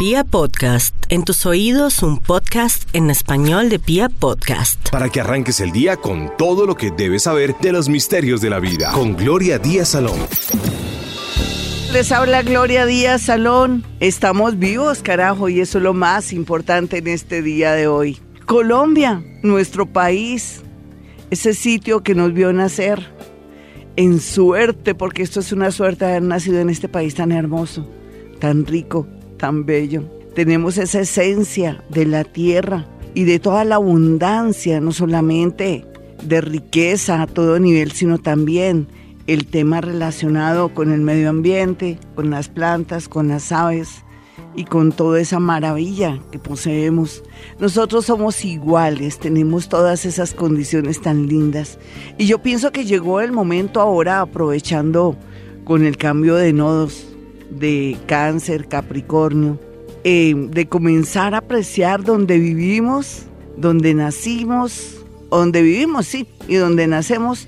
Pia Podcast, en tus oídos un podcast en español de Pia Podcast. Para que arranques el día con todo lo que debes saber de los misterios de la vida. Con Gloria Díaz Salón. Les habla Gloria Díaz Salón. Estamos vivos, carajo, y eso es lo más importante en este día de hoy. Colombia, nuestro país, ese sitio que nos vio nacer en suerte, porque esto es una suerte de haber nacido en este país tan hermoso, tan rico, tan bello. Tenemos esa esencia de la tierra y de toda la abundancia, no solamente de riqueza a todo nivel, sino también el tema relacionado con el medio ambiente, con las plantas, con las aves y con toda esa maravilla que poseemos. Nosotros somos iguales, tenemos todas esas condiciones tan lindas. Y yo pienso que llegó el momento ahora, aprovechando con el cambio de nodos de cáncer, Capricornio, eh, de comenzar a apreciar donde vivimos, donde nacimos, donde vivimos, sí, y donde nacemos,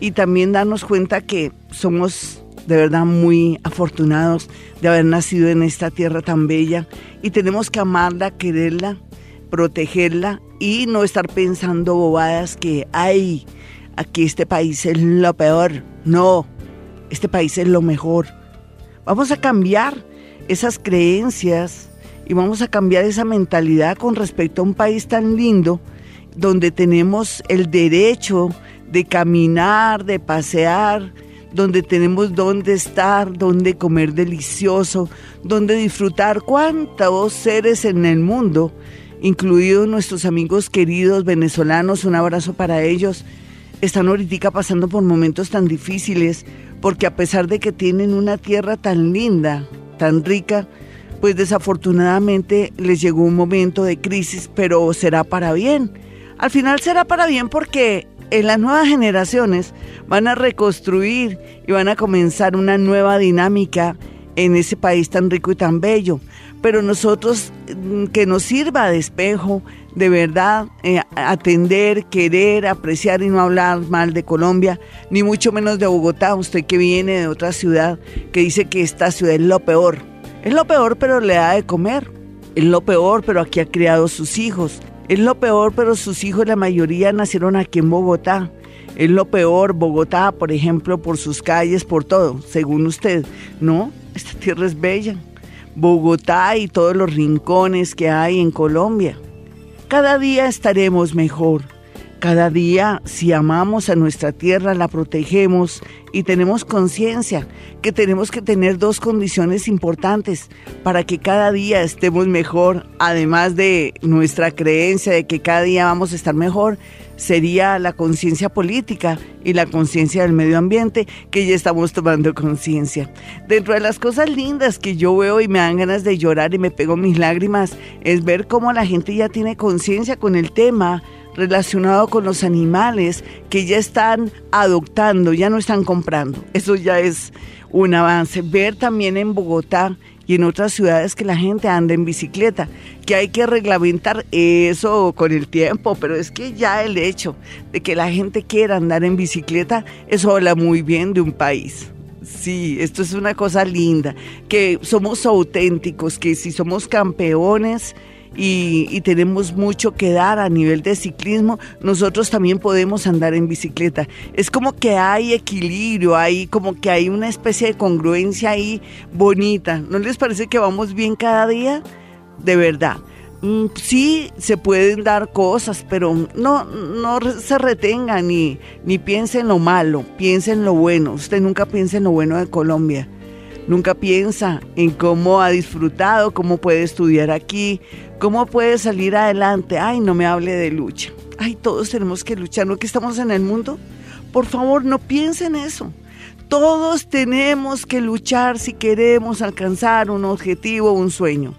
y también darnos cuenta que somos de verdad muy afortunados de haber nacido en esta tierra tan bella y tenemos que amarla, quererla, protegerla y no estar pensando bobadas que, ay, aquí este país es lo peor. No, este país es lo mejor. Vamos a cambiar esas creencias y vamos a cambiar esa mentalidad con respecto a un país tan lindo donde tenemos el derecho de caminar, de pasear, donde tenemos dónde estar, dónde comer delicioso, donde disfrutar. Cuántos seres en el mundo, incluidos nuestros amigos queridos venezolanos, un abrazo para ellos, están ahorita pasando por momentos tan difíciles, porque a pesar de que tienen una tierra tan linda, tan rica, pues desafortunadamente les llegó un momento de crisis, pero será para bien. Al final será para bien porque en las nuevas generaciones van a reconstruir y van a comenzar una nueva dinámica en ese país tan rico y tan bello. Pero nosotros mm, que nos sirva de espejo, de verdad, eh, atender, querer, apreciar y no hablar mal de Colombia, ni mucho menos de Bogotá, usted que viene de otra ciudad, que dice que esta ciudad es lo peor. Es lo peor, pero le da de comer. Es lo peor, pero aquí ha criado sus hijos. Es lo peor, pero sus hijos, la mayoría nacieron aquí en Bogotá. Es lo peor, Bogotá, por ejemplo, por sus calles, por todo, según usted. No, esta tierra es bella. Bogotá y todos los rincones que hay en Colombia. Cada día estaremos mejor. Cada día, si amamos a nuestra tierra, la protegemos y tenemos conciencia que tenemos que tener dos condiciones importantes para que cada día estemos mejor, además de nuestra creencia de que cada día vamos a estar mejor, sería la conciencia política y la conciencia del medio ambiente, que ya estamos tomando conciencia. Dentro de las cosas lindas que yo veo y me dan ganas de llorar y me pego mis lágrimas, es ver cómo la gente ya tiene conciencia con el tema relacionado con los animales que ya están adoptando, ya no están comprando. Eso ya es un avance. Ver también en Bogotá y en otras ciudades que la gente anda en bicicleta, que hay que reglamentar eso con el tiempo, pero es que ya el hecho de que la gente quiera andar en bicicleta, eso habla muy bien de un país. Sí, esto es una cosa linda, que somos auténticos, que si somos campeones, y, tenemos mucho que dar a nivel de ciclismo, nosotros también podemos andar en bicicleta. Es como que hay equilibrio, hay como que hay una especie de congruencia ahí bonita. ¿No les parece que vamos bien cada día? De verdad. Mm, sí se pueden dar cosas, pero no, no se retengan ni, ni piensen lo malo, piensen lo bueno. Usted nunca piensa en lo bueno de Colombia. Nunca piensa en cómo ha disfrutado, cómo puede estudiar aquí, cómo puede salir adelante. Ay, no me hable de lucha. Ay, todos tenemos que luchar, ¿no que estamos en el mundo? Por favor, no piensen eso. Todos tenemos que luchar si queremos alcanzar un objetivo, un sueño.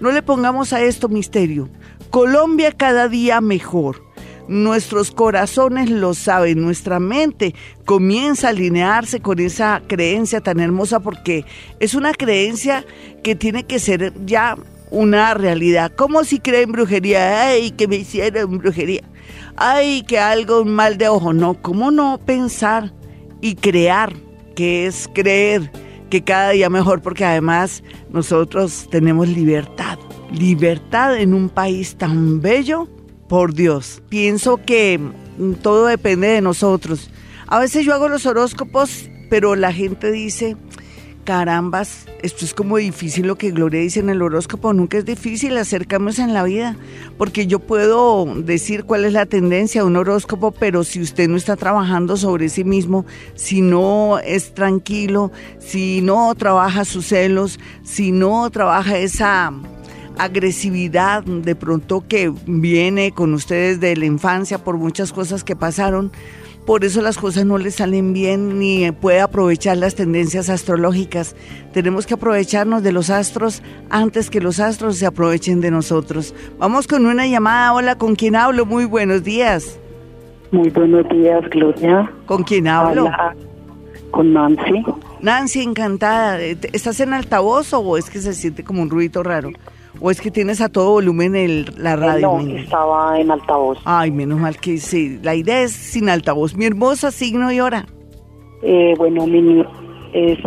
No le pongamos a esto misterio. Colombia cada día mejor. Nuestros corazones lo saben, nuestra mente comienza a alinearse con esa creencia tan hermosa porque es una creencia que tiene que ser ya una realidad. Como si creen brujería? Ay, que me hicieron brujería. Ay, que algo mal de ojo. No, ¿cómo no pensar y crear? Que es creer que cada día mejor porque además nosotros tenemos libertad libertad en un país tan bello, por Dios. Pienso que mm, todo depende de nosotros. A veces yo hago los horóscopos, pero la gente dice, carambas, esto es como difícil lo que Gloria dice en el horóscopo, nunca es difícil acercarnos en la vida, porque yo puedo decir cuál es la tendencia de un horóscopo, pero si usted no está trabajando sobre sí mismo, si no es tranquilo, si no trabaja sus celos, si no trabaja esa agresividad de pronto que viene con ustedes de la infancia por muchas cosas que pasaron, por eso las cosas no le salen bien ni puede aprovechar las tendencias astrológicas. Tenemos que aprovecharnos de los astros antes que los astros se aprovechen de nosotros. Vamos con una llamada. Hola, ¿con quién hablo? Muy buenos días. Muy buenos días, Gloria. ¿Con quién hablo? con Nancy. Nancy, encantada. ¿Estás en altavoz o es que se siente como un ruido raro? ¿O es que tienes a todo volumen el, la radio? No, estaba en altavoz. Ay, menos mal que sí. La idea es sin altavoz. Mi hermosa, signo y hora. Eh, bueno, mi es...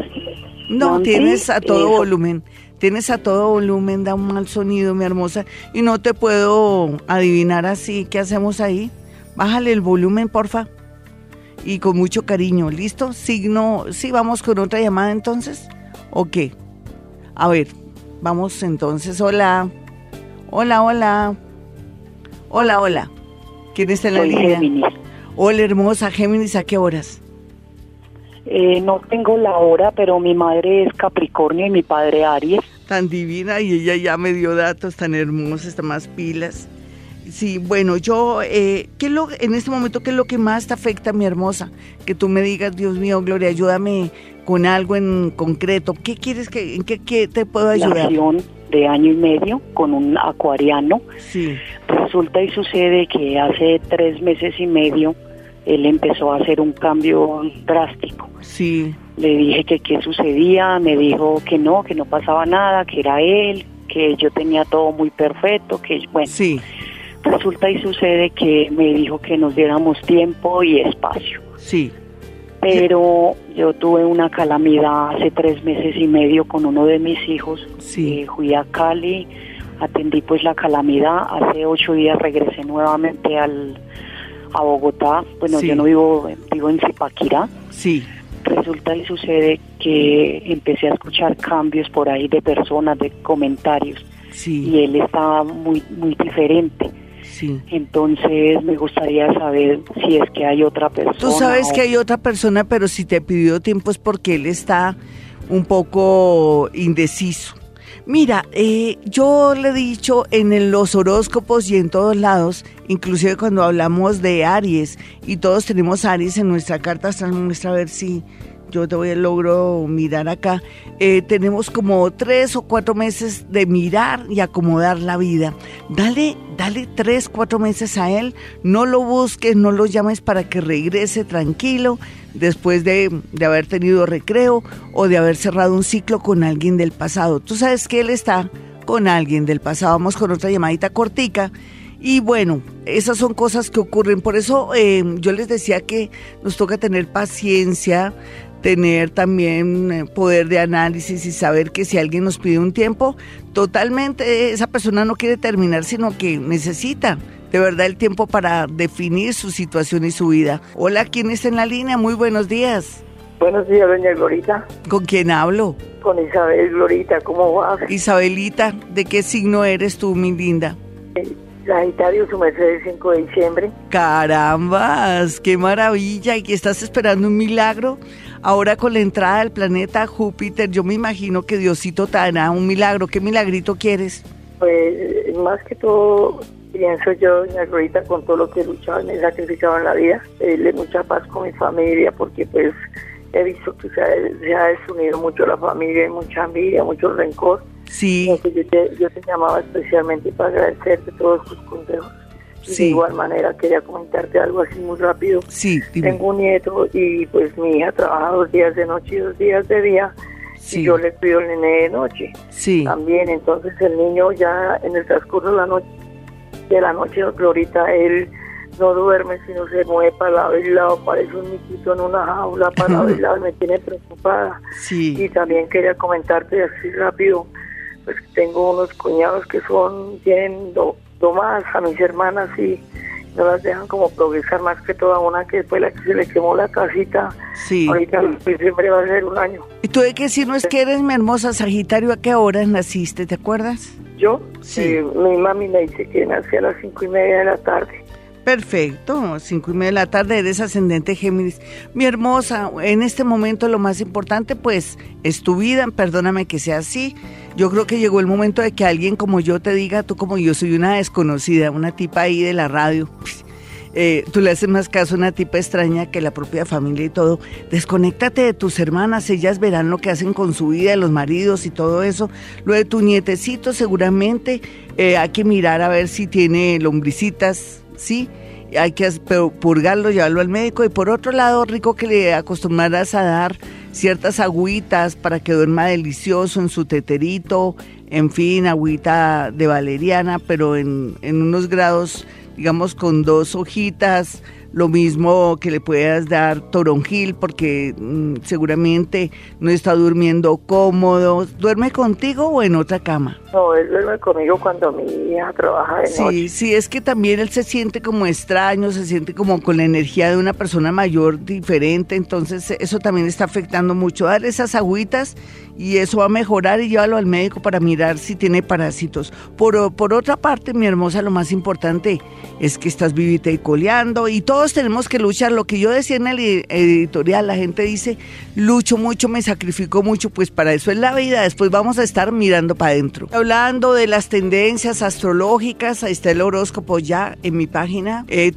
No, tienes a todo volumen. Tienes a todo volumen, da un mal sonido, mi hermosa. Y no te puedo adivinar así. ¿Qué hacemos ahí? Bájale el volumen, porfa. Y con mucho cariño. ¿Listo? Signo... Sí, vamos con otra llamada entonces. ¿O qué? A ver, Vamos entonces, hola. Hola, hola. Hola, hola. ¿Quién está en la línea? Hola, hermosa Géminis, ¿a qué horas? Eh, no tengo la hora, pero mi madre es Capricornio y mi padre Aries. Tan divina y ella ya me dio datos tan hermosos, está más pilas. Sí, bueno, yo, eh, ¿qué lo, en este momento, ¿qué es lo que más te afecta, mi hermosa? Que tú me digas, Dios mío, Gloria, ayúdame con algo en concreto. ¿Qué quieres que, en qué, te puedo ayudar? de año y medio con un acuariano. Sí. Resulta y sucede que hace tres meses y medio él empezó a hacer un cambio drástico. Sí. Le dije que qué sucedía, me dijo que no, que no pasaba nada, que era él, que yo tenía todo muy perfecto, que bueno. Sí. Resulta y sucede que me dijo que nos diéramos tiempo y espacio. Sí pero yo tuve una calamidad hace tres meses y medio con uno de mis hijos. Sí. Eh, fui a Cali, atendí pues la calamidad, hace ocho días regresé nuevamente al, a Bogotá, bueno yo no vivo, vivo en Zipaquirá. Sí. Resulta y sucede que empecé a escuchar cambios por ahí de personas, de comentarios. Sí. Y él estaba muy, muy diferente entonces me gustaría saber si es que hay otra persona. Tú sabes que hay otra persona, pero si te pidió tiempo es porque él está un poco indeciso. Mira, eh, yo le he dicho en los horóscopos y en todos lados, inclusive cuando hablamos de Aries, y todos tenemos Aries en nuestra carta hasta muestra a ver si yo te voy a logro mirar acá, eh, tenemos como tres o cuatro meses de mirar y acomodar la vida. Dale, dale tres, cuatro meses a él, no lo busques, no lo llames para que regrese tranquilo después de, de haber tenido recreo o de haber cerrado un ciclo con alguien del pasado. Tú sabes que él está con alguien del pasado. Vamos con otra llamadita cortica. Y bueno, esas son cosas que ocurren. Por eso eh, yo les decía que nos toca tener paciencia, tener también eh, poder de análisis y saber que si alguien nos pide un tiempo, totalmente esa persona no quiere terminar, sino que necesita de verdad el tiempo para definir su situación y su vida. Hola, ¿quién está en la línea? Muy buenos días. Buenos días, doña Glorita. ¿Con quién hablo? Con Isabel Glorita, ¿cómo vas? Isabelita, ¿de qué signo eres tú, mi linda? Sagitario, su merced 5 de diciembre. Carambas, qué maravilla. ¿Y que estás esperando un milagro? Ahora con la entrada del planeta Júpiter, yo me imagino que Diosito te hará un milagro. ¿Qué milagrito quieres? Pues más que todo pienso yo, doña Glorita, con todo lo que he luchado y me he sacrificado en la vida, pedirle mucha paz con mi familia, porque pues he visto que se ha, desunido mucho la familia, mucha envidia, mucho rencor. Sí. yo, te, yo te llamaba especialmente para agradecerte todos tus consejos. De igual manera, quería comentarte algo así muy rápido. Sí, Tengo un nieto y pues mi hija trabaja dos días de noche y dos días de día. Y yo le cuido el nene de noche. Sí. También, entonces el niño ya en el transcurso de la noche, de la noche, ahorita él no duerme, sino se mueve para lado y lado, parece un niquito en una jaula para lado y lado, me tiene preocupada. Sí. Y también quería comentarte así rápido, pues tengo unos cuñados que son, tienen más a mis hermanas y no las dejan como progresar más que toda una que fue la que se le quemó la casita. Sí. Ahorita en diciembre va a ser un año. ¿Y tú de qué no es que eres mi hermosa Sagitario? ¿A qué hora naciste? ¿Te acuerdas? Yo, sí. Eh, mi mami me dice que nací a las cinco y media de la tarde. Perfecto, cinco y media de la tarde eres ascendente Géminis. Mi hermosa, en este momento lo más importante pues es tu vida, perdóname que sea así. Yo creo que llegó el momento de que alguien como yo te diga, tú como yo soy una desconocida, una tipa ahí de la radio, eh, tú le haces más caso a una tipa extraña que la propia familia y todo. Desconéctate de tus hermanas, ellas verán lo que hacen con su vida, los maridos y todo eso. Lo de tu nietecito seguramente eh, hay que mirar a ver si tiene lombricitas ¿sí? Hay que purgarlo, llevarlo al médico. Y por otro lado, rico que le acostumbraras a dar ciertas agüitas para que duerma delicioso en su teterito, en fin, agüita de valeriana, pero en, en unos grados, digamos, con dos hojitas, lo mismo que le puedas dar toronjil porque mm, seguramente no está durmiendo cómodo. ¿Duerme contigo o en otra cama? No, él duerme conmigo cuando mi hija trabaja de noche. Sí, sí, es que también él se siente como extraño, se siente como con la energía de una persona mayor diferente, entonces eso también está afectando mucho. Dar esas agüitas y eso va a mejorar y llévalo al médico para mirar si tiene parásitos. Por, por otra parte, mi hermosa, lo más importante es que estás vivita y coleando y todos tenemos que luchar. Lo que yo decía en el editorial, la gente dice, lucho mucho, me sacrifico mucho, pues para eso es la vida. Después vamos a estar mirando para adentro. Hablando de las tendencias astrológicas, ahí está el horóscopo ya en mi página, eh,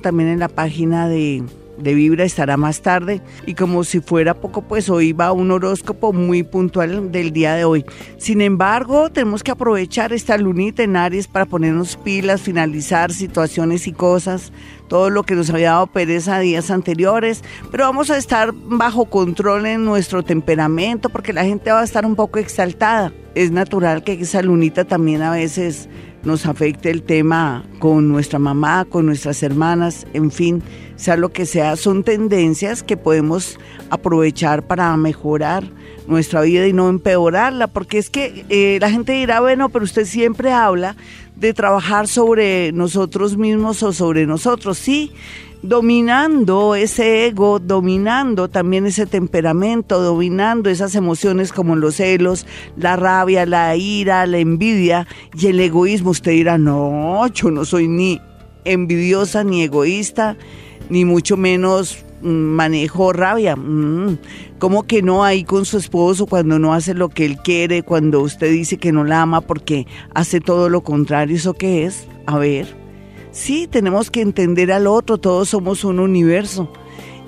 también en la página de de Vibra estará más tarde y como si fuera poco pues hoy va un horóscopo muy puntual del día de hoy. Sin embargo, tenemos que aprovechar esta lunita en Aries para ponernos pilas, finalizar situaciones y cosas, todo lo que nos había dado pereza días anteriores, pero vamos a estar bajo control en nuestro temperamento porque la gente va a estar un poco exaltada. Es natural que esa lunita también a veces nos afecte el tema con nuestra mamá, con nuestras hermanas, en fin sea lo que sea, son tendencias que podemos aprovechar para mejorar nuestra vida y no empeorarla, porque es que eh, la gente dirá, bueno, pero usted siempre habla de trabajar sobre nosotros mismos o sobre nosotros, sí, dominando ese ego, dominando también ese temperamento, dominando esas emociones como los celos, la rabia, la ira, la envidia y el egoísmo. Usted dirá, no, yo no soy ni envidiosa ni egoísta ni mucho menos manejo rabia. Mm, ¿Cómo que no ahí con su esposo cuando no hace lo que él quiere, cuando usted dice que no la ama porque hace todo lo contrario? ¿Eso qué es? A ver, sí, tenemos que entender al otro, todos somos un universo.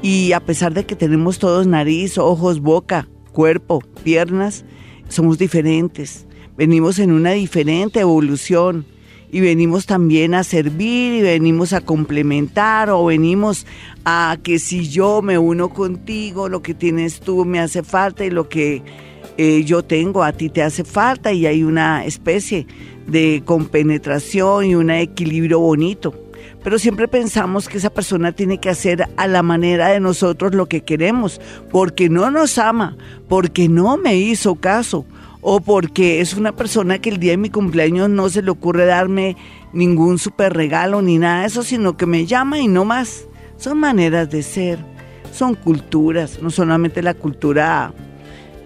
Y a pesar de que tenemos todos nariz, ojos, boca, cuerpo, piernas, somos diferentes. Venimos en una diferente evolución y venimos también a servir y venimos a complementar o venimos a que si yo me uno contigo, lo que tienes tú me hace falta y lo que eh, yo tengo a ti te hace falta y hay una especie de compenetración y un equilibrio bonito. Pero siempre pensamos que esa persona tiene que hacer a la manera de nosotros lo que queremos, porque no nos ama, porque no me hizo caso, o porque es una persona que el día de mi cumpleaños no se le ocurre darme ningún super regalo ni nada de eso, sino que me llama y no más. Son maneras de ser, son culturas, no solamente la cultura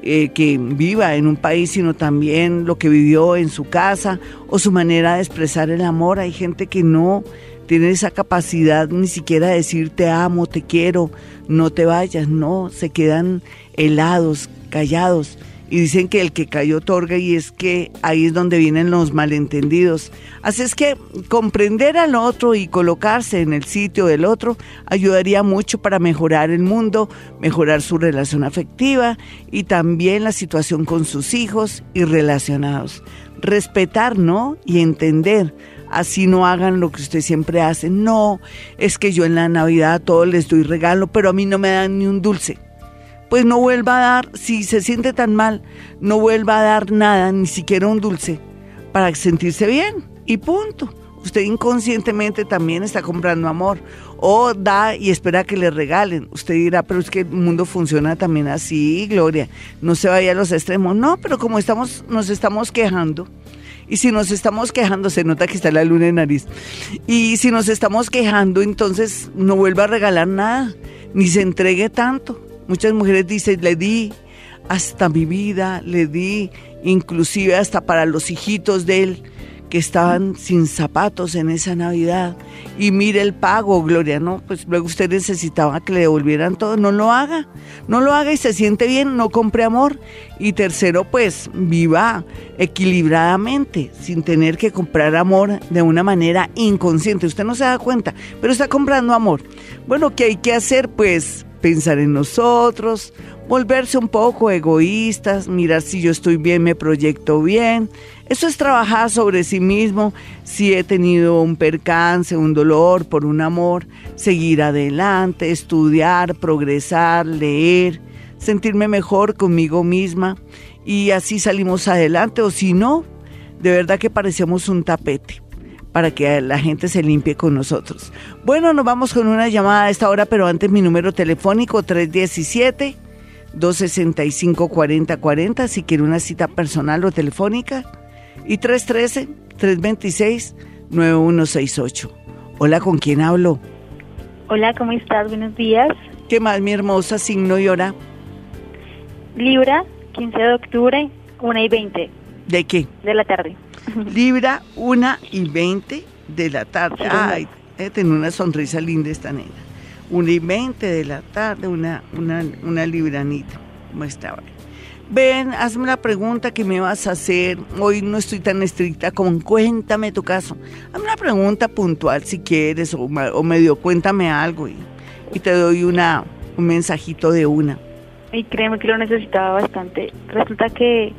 eh, que viva en un país, sino también lo que vivió en su casa o su manera de expresar el amor. Hay gente que no tiene esa capacidad ni siquiera de decir te amo, te quiero, no te vayas, no, se quedan helados, callados y dicen que el que cayó otorga y es que ahí es donde vienen los malentendidos. Así es que comprender al otro y colocarse en el sitio del otro ayudaría mucho para mejorar el mundo, mejorar su relación afectiva y también la situación con sus hijos y relacionados. Respetar, ¿no? Y entender así no hagan lo que usted siempre hace. No, es que yo en la Navidad a todos les doy regalo, pero a mí no me dan ni un dulce pues no vuelva a dar, si se siente tan mal, no vuelva a dar nada, ni siquiera un dulce, para sentirse bien. Y punto. Usted inconscientemente también está comprando amor. O da y espera que le regalen. Usted dirá, pero es que el mundo funciona también así, Gloria. No se vaya a los extremos. No, pero como estamos, nos estamos quejando. Y si nos estamos quejando, se nota que está la luna en nariz. Y si nos estamos quejando, entonces no vuelva a regalar nada, ni se entregue tanto. Muchas mujeres dicen, le di hasta mi vida, le di inclusive hasta para los hijitos de él que estaban sin zapatos en esa Navidad. Y mire el pago, Gloria, ¿no? Pues luego usted necesitaba que le devolvieran todo. No lo haga, no lo haga y se siente bien, no compre amor. Y tercero, pues viva equilibradamente, sin tener que comprar amor de una manera inconsciente. Usted no se da cuenta, pero está comprando amor. Bueno, ¿qué hay que hacer? Pues pensar en nosotros, volverse un poco egoístas, mirar si yo estoy bien, me proyecto bien. Eso es trabajar sobre sí mismo, si he tenido un percance, un dolor por un amor, seguir adelante, estudiar, progresar, leer, sentirme mejor conmigo misma. Y así salimos adelante o si no, de verdad que parecemos un tapete para que la gente se limpie con nosotros. Bueno, nos vamos con una llamada a esta hora, pero antes mi número telefónico 317 265 4040 si quiere una cita personal o telefónica y 313 326 9168. Hola, ¿con quién hablo? Hola, ¿cómo estás? Buenos días. ¿Qué más, mi hermosa signo y hora? Libra, 15 de octubre, 1 y 20. ¿De qué? De la tarde. Libra, 1 y 20 de la tarde. Ay, eh, tiene una sonrisa linda esta nena. 1 y 20 de la tarde, una, una, una libranita. ¿Cómo estaba? Ven, hazme la pregunta que me vas a hacer. Hoy no estoy tan estricta como cuéntame tu caso. Hazme una pregunta puntual si quieres o, o medio cuéntame algo y, y te doy una, un mensajito de una. Y créeme que lo necesitaba bastante. Resulta que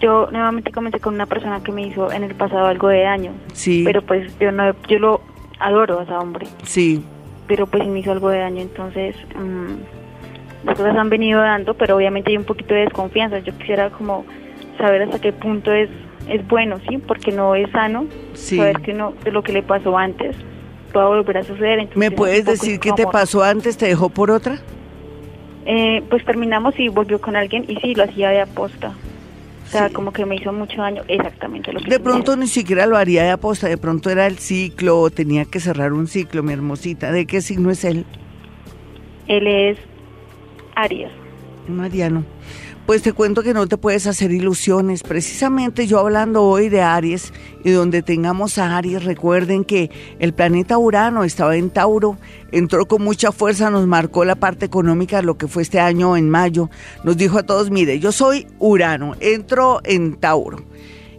yo nuevamente comencé con una persona que me hizo en el pasado algo de daño. Sí. Pero pues yo no, yo lo adoro a ese hombre. Sí. Pero pues me hizo algo de daño, entonces mmm, las cosas han venido dando, pero obviamente hay un poquito de desconfianza. Yo quisiera como saber hasta qué punto es es bueno, ¿sí? Porque no es sano sí. saber que no de lo que le pasó antes pueda volver a suceder. Entonces, ¿Me puedes decir qué te pasó antes? ¿Te dejó por otra? Eh, pues terminamos y volvió con alguien y sí, lo hacía de aposta. O sea, sí. como que me hizo mucho daño, exactamente lo que De pronto ni siquiera lo haría de aposta, de pronto era el ciclo, tenía que cerrar un ciclo, mi hermosita. ¿De qué signo es él? Él es Aries. Mariano. Pues te cuento que no te puedes hacer ilusiones. Precisamente yo hablando hoy de Aries y donde tengamos a Aries, recuerden que el planeta Urano estaba en Tauro, entró con mucha fuerza, nos marcó la parte económica, lo que fue este año en mayo. Nos dijo a todos, mire, yo soy Urano, entro en Tauro.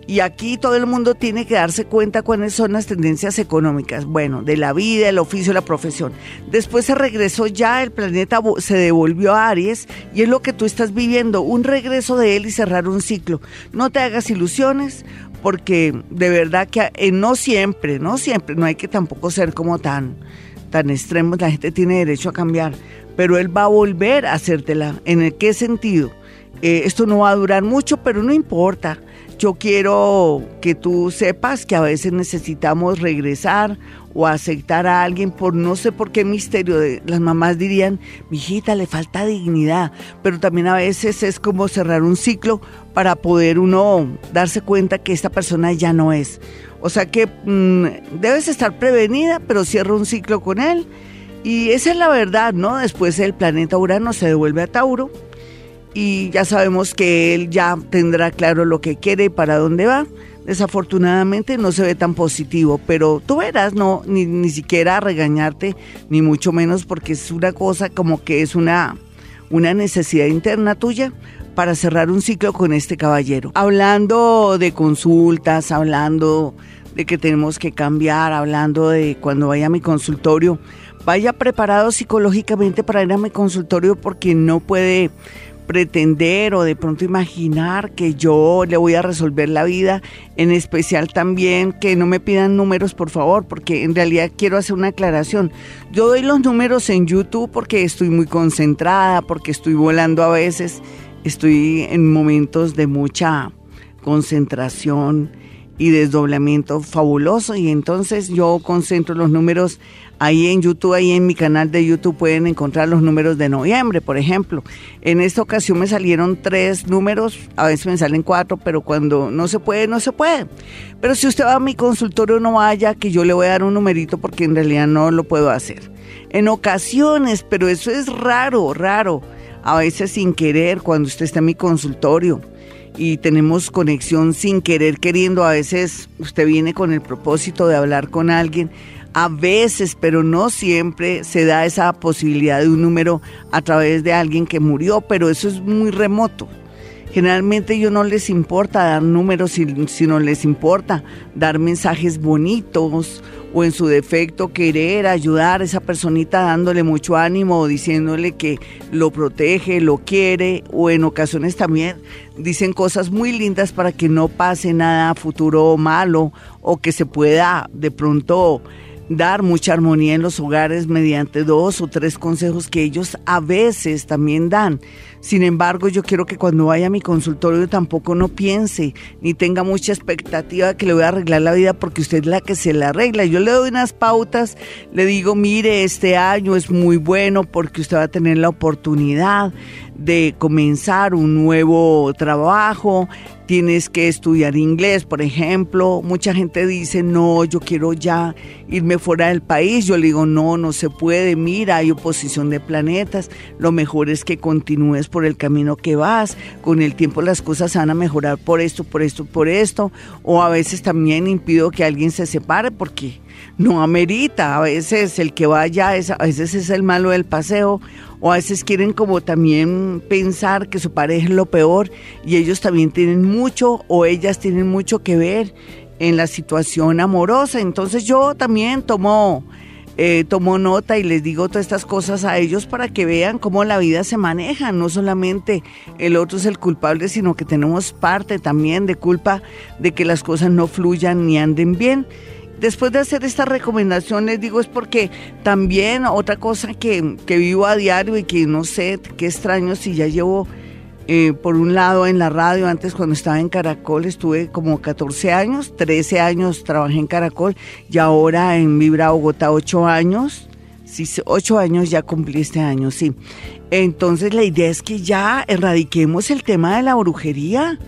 Y aquí todo el mundo tiene que darse cuenta cuáles son las tendencias económicas, bueno, de la vida, el oficio, la profesión. Después se regresó ya, el planeta se devolvió a Aries y es lo que tú estás viviendo, un regreso de él y cerrar un ciclo. No te hagas ilusiones porque de verdad que eh, no siempre, no siempre, no hay que tampoco ser como tan, tan extremos, la gente tiene derecho a cambiar, pero él va a volver a hacértela. ¿En el qué sentido? Eh, esto no va a durar mucho, pero no importa yo quiero que tú sepas que a veces necesitamos regresar o aceptar a alguien por no sé por qué misterio. De, las mamás dirían, mi hijita, le falta dignidad, pero también a veces es como cerrar un ciclo para poder uno darse cuenta que esta persona ya no es. O sea que mmm, debes estar prevenida, pero cierra un ciclo con él. Y esa es la verdad, ¿no? Después el planeta Urano se devuelve a Tauro y ya sabemos que él ya tendrá claro lo que quiere y para dónde va. Desafortunadamente no se ve tan positivo, pero tú verás, no, ni, ni siquiera regañarte, ni mucho menos porque es una cosa como que es una, una necesidad interna tuya para cerrar un ciclo con este caballero. Hablando de consultas, hablando de que tenemos que cambiar, hablando de cuando vaya a mi consultorio, vaya preparado psicológicamente para ir a mi consultorio porque no puede pretender o de pronto imaginar que yo le voy a resolver la vida, en especial también que no me pidan números por favor, porque en realidad quiero hacer una aclaración. Yo doy los números en YouTube porque estoy muy concentrada, porque estoy volando a veces, estoy en momentos de mucha concentración y desdoblamiento fabuloso. Y entonces yo concentro los números ahí en YouTube, ahí en mi canal de YouTube pueden encontrar los números de noviembre, por ejemplo. En esta ocasión me salieron tres números, a veces me salen cuatro, pero cuando no se puede, no se puede. Pero si usted va a mi consultorio, no vaya, que yo le voy a dar un numerito porque en realidad no lo puedo hacer. En ocasiones, pero eso es raro, raro. A veces sin querer, cuando usted está en mi consultorio y tenemos conexión sin querer queriendo. A veces usted viene con el propósito de hablar con alguien. A veces, pero no siempre, se da esa posibilidad de un número a través de alguien que murió, pero eso es muy remoto. Generalmente ellos no les importa dar números, sino les importa dar mensajes bonitos o en su defecto querer ayudar a esa personita dándole mucho ánimo o diciéndole que lo protege, lo quiere o en ocasiones también dicen cosas muy lindas para que no pase nada futuro malo o que se pueda de pronto dar mucha armonía en los hogares mediante dos o tres consejos que ellos a veces también dan. Sin embargo, yo quiero que cuando vaya a mi consultorio tampoco no piense ni tenga mucha expectativa de que le voy a arreglar la vida porque usted es la que se la arregla. Yo le doy unas pautas, le digo, mire, este año es muy bueno porque usted va a tener la oportunidad de comenzar un nuevo trabajo, tienes que estudiar inglés, por ejemplo. Mucha gente dice, no, yo quiero ya irme fuera del país. Yo le digo, no, no se puede. Mira, hay oposición de planetas. Lo mejor es que continúes por el camino que vas. Con el tiempo las cosas van a mejorar por esto, por esto, por esto. O a veces también impido que alguien se separe porque no amerita. A veces el que vaya, es, a veces es el malo del paseo o a veces quieren como también pensar que su pareja es lo peor y ellos también tienen mucho o ellas tienen mucho que ver en la situación amorosa. Entonces yo también tomo, eh, tomo nota y les digo todas estas cosas a ellos para que vean cómo la vida se maneja. No solamente el otro es el culpable, sino que tenemos parte también de culpa de que las cosas no fluyan ni anden bien después de hacer esta recomendación, les digo, es porque también otra cosa que, vivo a diario y que no sé, qué extraño si ya llevo, eh, por un lado en la radio, antes cuando estaba en Caracol estuve como 14 años, 13 años trabajé en Caracol y ahora en Vibra Bogotá 8 años. Sí, 8 años ya cumplí este año, sí. Entonces la idea es que ya erradiquemos el tema de la brujería.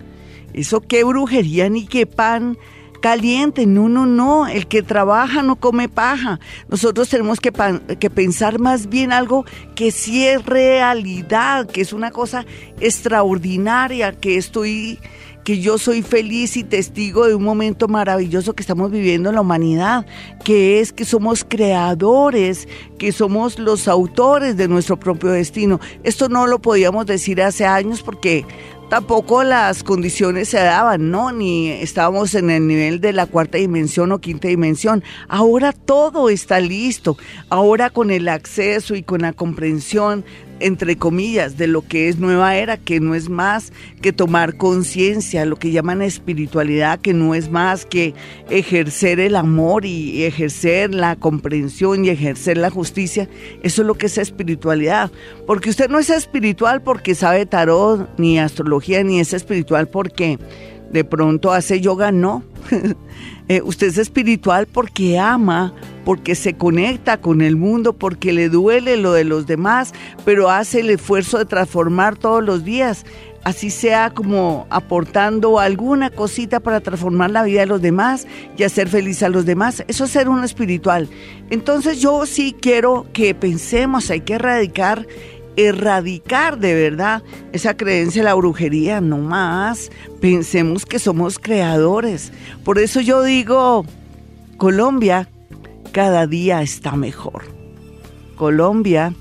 Eso qué brujería ni qué pan caliente. No, no, no. El que trabaja no come paja. Nosotros tenemos que, pensar más bien algo que sí es realidad, que es una cosa extraordinaria, que estoy que yo soy feliz y testigo de un momento maravilloso que estamos viviendo en la humanidad, que es que somos creadores, que somos los autores de nuestro propio destino. Esto no lo podíamos decir hace años porque tampoco las condiciones se daban, ¿no? Ni estábamos en el nivel de la cuarta dimensión o quinta dimensión. Ahora todo está listo. Ahora con el acceso y con la comprensión entre comillas, de lo que es nueva era, que no es más que tomar conciencia, lo que llaman espiritualidad, que no es más que ejercer el amor y ejercer la comprensión y ejercer la justicia. Eso es lo que es espiritualidad. Porque usted no es espiritual porque sabe tarot, ni astrología, ni es espiritual porque de pronto hace yoga, no. Eh, usted es espiritual porque ama, porque se conecta con el mundo, porque le duele lo de los demás, pero hace el esfuerzo de transformar todos los días, así sea como aportando alguna cosita para transformar la vida de los demás y hacer feliz a los demás. Eso es ser un espiritual. Entonces yo sí quiero que pensemos, hay que erradicar erradicar de verdad esa creencia en la brujería, no más. Pensemos que somos creadores. Por eso yo digo, Colombia cada día está mejor. Colombia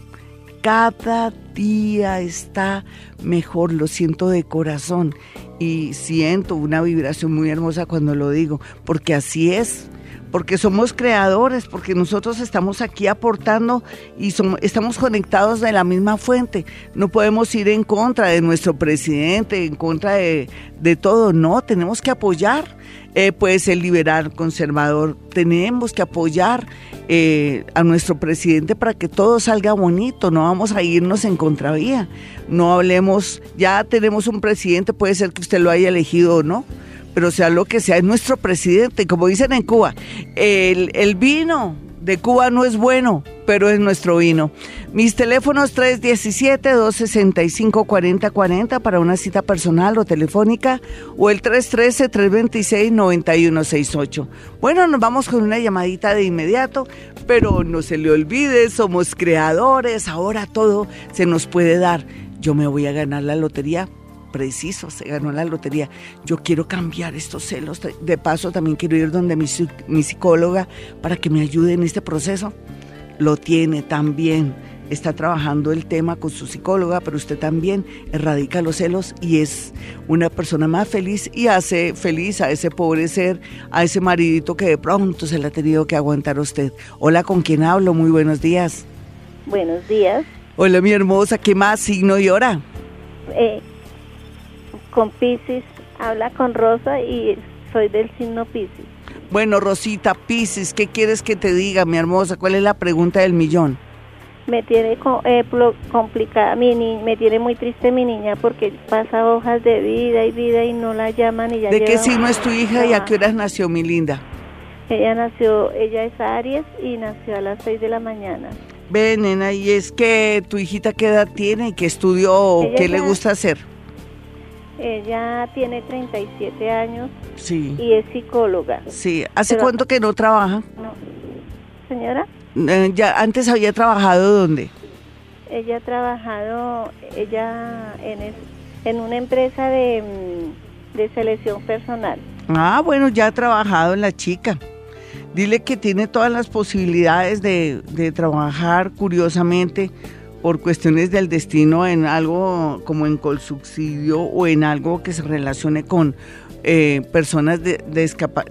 cada día está mejor, lo siento de corazón y siento una vibración muy hermosa cuando lo digo, porque así es porque somos creadores, porque nosotros estamos aquí aportando y somos, estamos conectados de la misma fuente. No podemos ir en contra de nuestro presidente, en contra de, todo, no, tenemos que apoyar. Eh, puede ser liberal, conservador, tenemos que apoyar eh, a nuestro presidente para que todo salga bonito, no vamos a irnos en contravía, no hablemos, ya tenemos un presidente, puede ser que usted lo haya elegido o no, pero sea lo que sea, es nuestro presidente, como dicen en Cuba, el, el vino de Cuba no es bueno, pero es nuestro vino. Mis teléfonos 317-265-4040 para una cita personal o telefónica o el 313-326-9168. Bueno, nos vamos con una llamadita de inmediato, pero no se le olvide, somos creadores, ahora todo se nos puede dar. Yo me voy a ganar la lotería preciso, se ganó la lotería. Yo quiero cambiar estos celos. De paso, también quiero ir donde mi, mi psicóloga para que me ayude en este proceso. Lo tiene también. Está trabajando el tema con su psicóloga, pero usted también erradica los celos y es una persona más feliz y hace feliz a ese pobre ser, a ese maridito que de pronto se le ha tenido que aguantar a usted. Hola, ¿con quién hablo? Muy buenos días. Buenos días. Hola, mi hermosa, ¿qué más signo y hora? Eh, con Pisces, habla con Rosa y soy del signo Pisces. Bueno, Rosita, Pisces, ¿qué quieres que te diga, mi hermosa? ¿Cuál es la pregunta del millón? Me tiene eh, complicada, mi me tiene muy triste mi niña porque pasa hojas de vida y vida y no la llaman y ya ¿De qué signo es tu hija y a qué horas nació mi linda? Ella nació, ella es Aries y nació a las 6 de la mañana. Ven, nena, y es que tu hijita qué edad tiene y qué estudió o qué le gusta hacer. Ella tiene 37 años sí. y es psicóloga. Sí, ¿hace cuánto que no trabaja? No. ¿Señora? Eh, ya antes había trabajado dónde? Ella ha trabajado ella en, en una empresa de, mm, de selección personal. Ah, bueno, ya ha trabajado en la chica. Dile que tiene todas las posibilidades de, de trabajar curiosamente por cuestiones del destino en algo como en subsidio o en algo que se relacione con eh, personas de,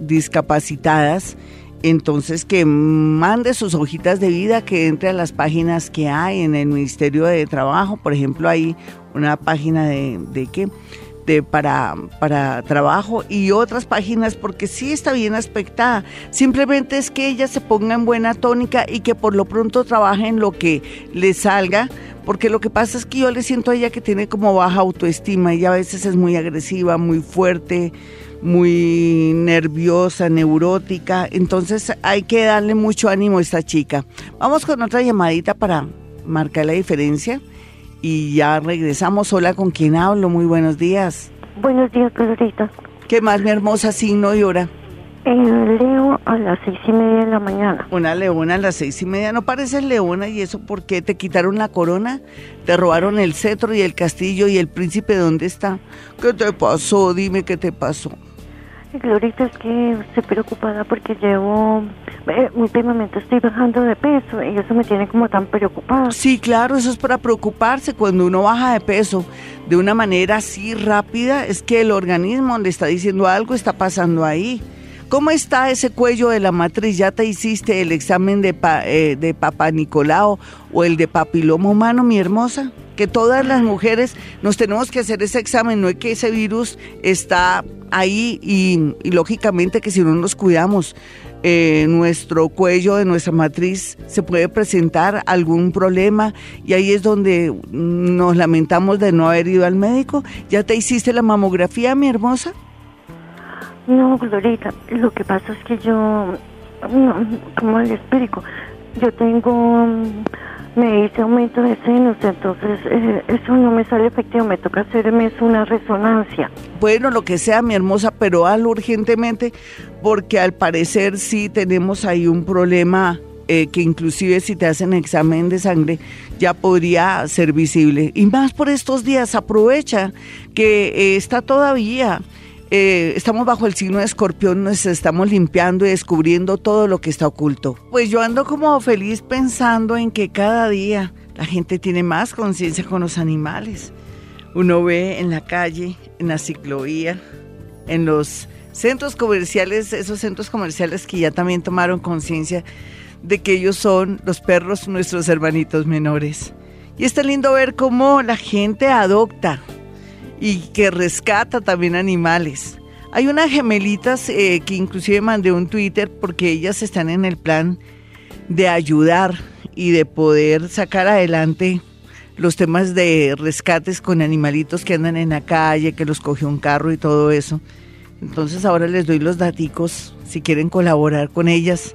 discapacitadas, entonces que mande sus hojitas de vida, que entre a las páginas que hay en el Ministerio de Trabajo, por ejemplo, hay una página de, de qué para, para trabajo y otras páginas porque sí está bien aspectada. Simplemente es que ella se ponga en buena tónica y que por lo pronto trabaje en lo que le salga, porque lo que pasa es que yo le siento a ella que tiene como baja autoestima. y a veces es muy agresiva, muy fuerte, muy nerviosa, neurótica. Entonces hay que darle mucho ánimo a esta chica. Vamos con otra llamadita para marcar la diferencia y ya regresamos. Hola, ¿con quién hablo? Muy buenos días. Buenos días, Pedrita. ¿Qué más, mi hermosa signo y hora? leo a las seis y media de la mañana. Una leona a las seis y media. ¿No pareces leona y eso por qué? ¿Te quitaron la corona? ¿Te robaron el cetro y el castillo y el príncipe dónde está? ¿Qué te pasó? Dime qué te pasó. Glorita, es que estoy preocupada porque llevo, eh, últimamente estoy bajando de peso y eso me tiene como tan preocupada. Sí, claro, eso es para preocuparse. Cuando uno baja de peso de una manera así rápida, es que el organismo le está diciendo algo está pasando ahí. ¿Cómo está ese cuello de la matriz? ¿Ya te hiciste el examen de, eh, de Papa Nicolau o el de papiloma humano, mi hermosa? Que todas las mujeres nos tenemos que hacer ese examen, no es que ese virus está ahí y, lógicamente que si no nos cuidamos, eh, nuestro cuello de nuestra matriz se puede presentar algún problema y ahí es donde nos lamentamos de no haber ido al médico. ¿Ya te hiciste la mamografía, mi hermosa? No, Glorita, lo que pasa es que yo, como les explico? Yo tengo me hice aumento de senos, entonces eh, eso no me sale efectivo, me toca hacerme una resonancia. Bueno, lo que sea, mi hermosa, pero hazlo urgentemente porque al parecer sí tenemos ahí un problema eh, que inclusive si te hacen examen de sangre ya podría ser visible. Y más por estos días, aprovecha que eh, está todavía eh, estamos bajo el signo de escorpión, nos estamos limpiando y descubriendo todo lo que está oculto. Pues yo ando como feliz pensando en que cada día la gente tiene más conciencia con los animales. Uno ve en la calle, en la ciclovía, en los centros comerciales, esos centros comerciales que ya también tomaron conciencia de que ellos son los perros nuestros hermanitos menores. Y está lindo ver cómo la gente adopta y que rescata también animales. Hay unas gemelitas eh, que inclusive mandé un Twitter porque ellas están en el plan de ayudar y de poder sacar adelante los temas de rescates con animalitos que andan en la calle, que los cogió un carro y todo eso. Entonces ahora les doy los daticos si quieren colaborar con ellas,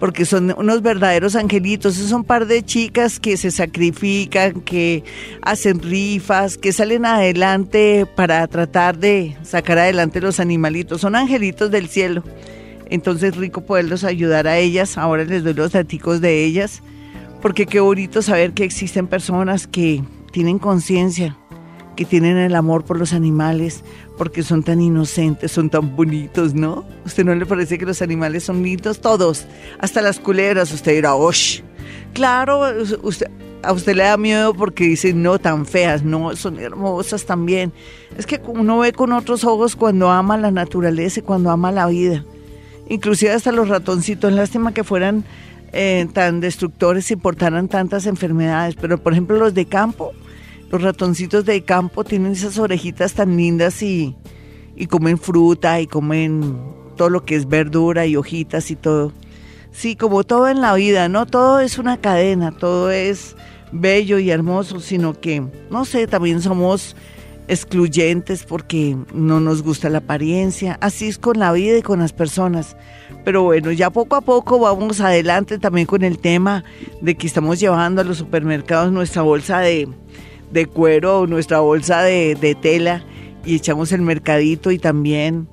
porque son unos verdaderos angelitos. Es un par de chicas que se sacrifican, que hacen rifas, que salen adelante para tratar de sacar adelante los animalitos. Son angelitos del cielo. Entonces rico poderlos ayudar a ellas. Ahora les doy los daticos de ellas, porque qué bonito saber que existen personas que tienen conciencia, que tienen el amor por los animales, porque son tan inocentes, son tan bonitos, ¿no? ¿Usted no le parece que los animales son lindos? Todos, hasta las culeras, usted dirá, ¡osh! Claro, usted, a usted le da miedo porque dice, no, tan feas, no, son hermosas también. Es que uno ve con otros ojos cuando ama la naturaleza y cuando ama la vida. Inclusive hasta los ratoncitos, lástima que fueran eh, tan destructores y portaran tantas enfermedades, pero por ejemplo los de campo, los ratoncitos de campo tienen esas orejitas tan lindas y, y comen fruta y comen todo lo que es verdura y hojitas y todo. Sí, como todo en la vida, no todo es una cadena, todo es bello y hermoso, sino que, no sé, también somos excluyentes porque no nos gusta la apariencia. Así es con la vida y con las personas. Pero bueno, ya poco a poco vamos adelante también con el tema de que estamos llevando a los supermercados nuestra bolsa de, de cuero, nuestra bolsa de, tela y echamos el mercadito y también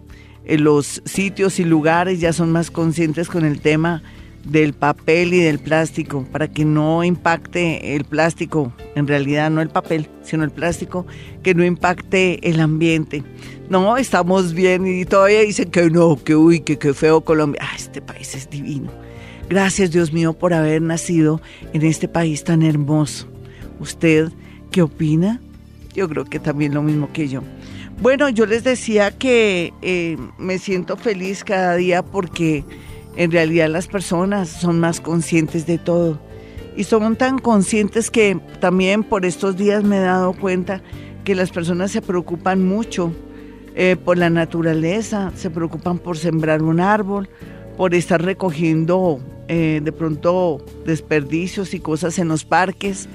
eh, los sitios y lugares ya son más conscientes con el tema del papel y del plástico para que no impacte el plástico, en realidad no el papel, sino el plástico, que no impacte el ambiente. No, estamos bien y todavía dicen que no, que uy, que qué feo Colombia. Ah, este país es divino. Gracias Dios mío por haber nacido en este país tan hermoso. ¿Usted ¿Qué opina? Yo creo que también lo mismo que yo. Bueno, yo les decía que eh, me siento feliz cada día porque en realidad las personas son más conscientes de todo. Y son tan conscientes que también por estos días me he dado cuenta que las personas se preocupan mucho eh, por la naturaleza, se preocupan por sembrar un árbol, por estar recogiendo eh, de pronto desperdicios y cosas en los parques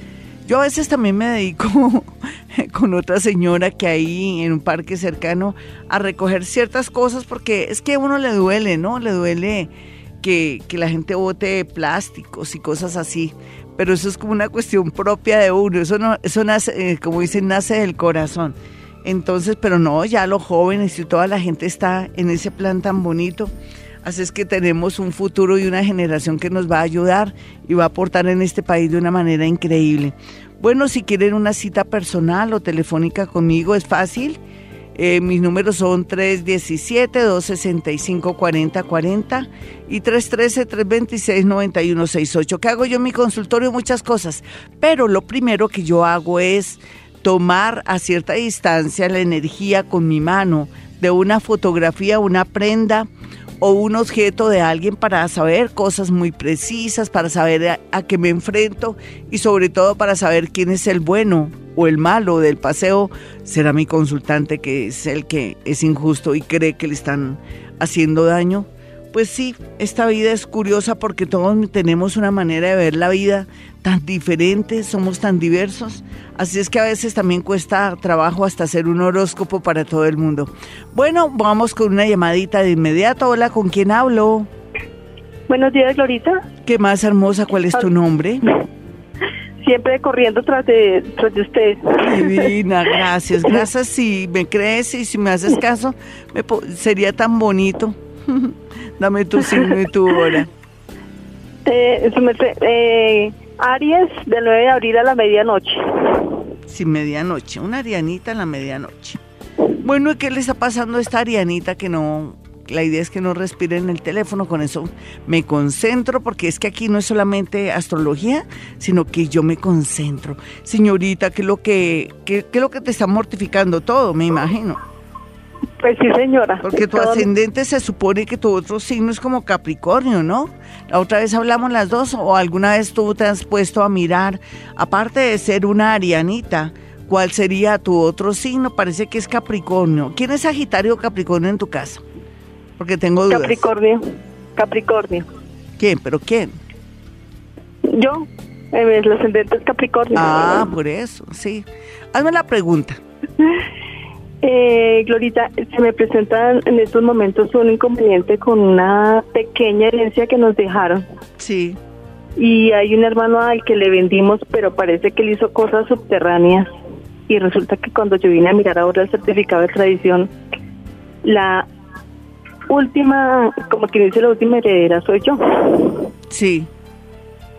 yo a veces también me dedico con otra señora que hay en un parque cercano a recoger ciertas cosas porque es que a uno le duele, ¿no? Le duele que, la gente bote plásticos y cosas así. Pero eso es como una cuestión propia de uno. Eso, no, eso nace, eh, como dicen, nace del corazón. Entonces, pero no, ya los jóvenes y toda la gente está en ese plan tan bonito. Así es que tenemos un futuro y una generación que nos va a ayudar y va a aportar en este país de una manera increíble. Bueno, si quieren una cita personal o telefónica conmigo, es fácil. Eh, mis números son 317-265-4040 y 313-326-9168. ¿Qué hago yo en mi consultorio? Muchas cosas, pero lo primero que yo hago es tomar a cierta distancia la energía con mi mano de una fotografía, una prenda o un objeto de alguien para saber cosas muy precisas, para saber a, qué me enfrento y sobre todo para saber quién es el bueno o el malo del paseo, será mi consultante que es el que es injusto y cree que le están haciendo daño. Pues sí, esta vida es curiosa porque todos tenemos una manera de ver la vida tan diferente, somos tan diversos. Así es que a veces también cuesta trabajo hasta hacer un horóscopo para todo el mundo. Bueno, vamos con una llamadita de inmediato. Hola, ¿con quién hablo? Buenos días, Glorita. ¿Qué más hermosa? ¿Cuál es tu nombre? Siempre corriendo tras de, tras de usted. Divina, gracias. Gracias si me crees y si me haces caso, me sería tan bonito. Dame tu signo y tu hora. Eh, eh, Aries, del 9 de abril a la medianoche. Sí, medianoche, una arianita a la medianoche. Bueno, ¿y qué le está pasando a esta arianita que no... La idea es que no respire en el teléfono, con eso me concentro, porque es que aquí no es solamente astrología, sino que yo me concentro. Señorita, ¿qué es lo que, qué, qué es lo que te está mortificando todo? Me imagino. Pues sí, señora. Porque tu ascendente se supone que tu otro signo es como Capricornio, ¿no? La otra vez hablamos las dos, o alguna vez tú te has puesto a mirar, aparte de ser una arianita, ¿cuál sería tu otro signo? Parece que es Capricornio. ¿Quién es Sagitario o Capricornio en tu casa? Porque tengo dudas. Capricornio. Capricornio. ¿Quién? ¿Pero quién? Yo. El ascendente es Capricornio. Ah, por eso, sí. Hazme la pregunta. Eh, Glorita, se me presenta en estos momentos un inconveniente con una pequeña herencia que nos dejaron. Sí. Y hay un hermano al que le vendimos, pero parece que él hizo cosas subterráneas. Y resulta que cuando yo vine a mirar ahora el certificado de tradición, la última, como quien dice, la última heredera soy yo. Sí.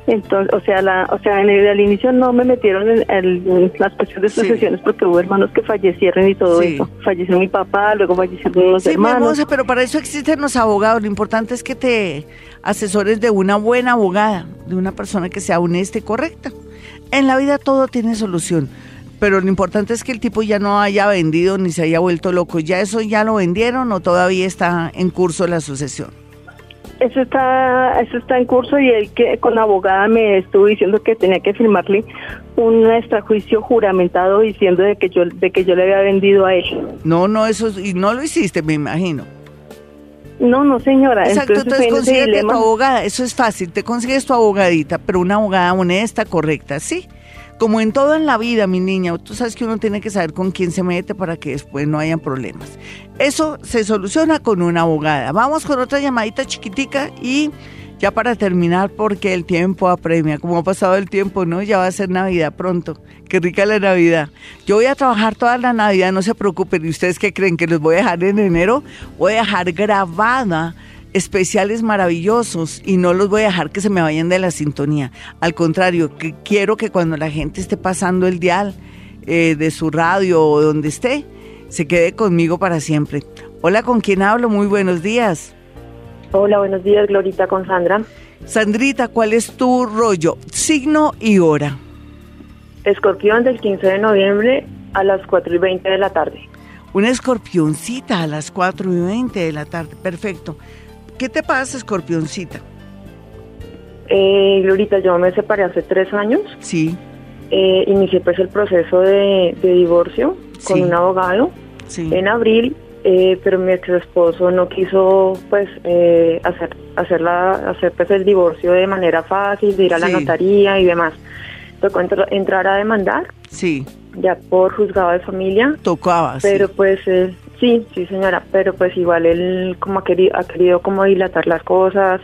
Entonces, o sea, la, o sea, en el, al inicio no me metieron en, las cuestiones de sucesiones porque hubo hermanos que fallecieron y todo eso. Falleció mi papá, luego fallecieron los sí, hermanos. pero para eso existen los abogados. Lo importante es que te asesores de una buena abogada, de una persona que sea honesta y correcta. En la vida todo tiene solución. Pero lo importante es que el tipo ya no haya vendido ni se haya vuelto loco. ¿Ya eso ya lo vendieron o todavía está en curso la sucesión? Eso está, eso está en curso y él que con la abogada me estuvo diciendo que tenía que firmarle un extrajuicio juramentado diciendo de que yo, de que yo le había vendido a él. No, no, eso y no lo hiciste, me imagino. No, no, señora. Exacto, entonces, entonces tu abogada, eso es fácil, te consigues tu abogadita, pero una abogada honesta, correcta, ¿sí? Como en todo en la vida, mi niña, tú sabes que uno tiene que saber con quién se mete para que después no hayan problemas. Eso se soluciona con una abogada. Vamos con otra llamadita chiquitica y ya para terminar, porque el tiempo apremia. Como ha pasado el tiempo, ¿no? Ya va a ser Navidad pronto. Qué rica la Navidad. Yo voy a trabajar toda la Navidad, no se preocupen. ¿Y ustedes qué creen? ¿Que los voy a dejar en enero? Voy a dejar grabada especiales maravillosos y no los voy a dejar que se me vayan de la sintonía. Al contrario, que quiero que cuando la gente esté pasando el dial eh, de su radio o donde esté, se quede conmigo para siempre. Hola, ¿con quién hablo? Muy buenos días. Hola, buenos días, Glorita con Sandra. Sandrita, ¿cuál es tu rollo? Signo y hora. Escorpión del 15 de noviembre a las 4 y 20 de la tarde. Una escorpioncita a las 4 y 20 de la tarde. Perfecto. ¿Qué te pasa, escorpioncita? Eh, Glorita, yo me separé hace tres años. Sí. Eh, inicié pues el proceso de, divorcio con un abogado sí. en abril, eh, pero mi ex esposo no quiso pues eh, hacer hacer, hacer pues el divorcio de manera fácil, de ir a la notaría y demás. Tocó entrar a demandar. Sí. Ya por juzgado de familia. Tocaba. Pero pues Sí, sí señora, pero pues igual él como ha querido, ha querido como dilatar las cosas,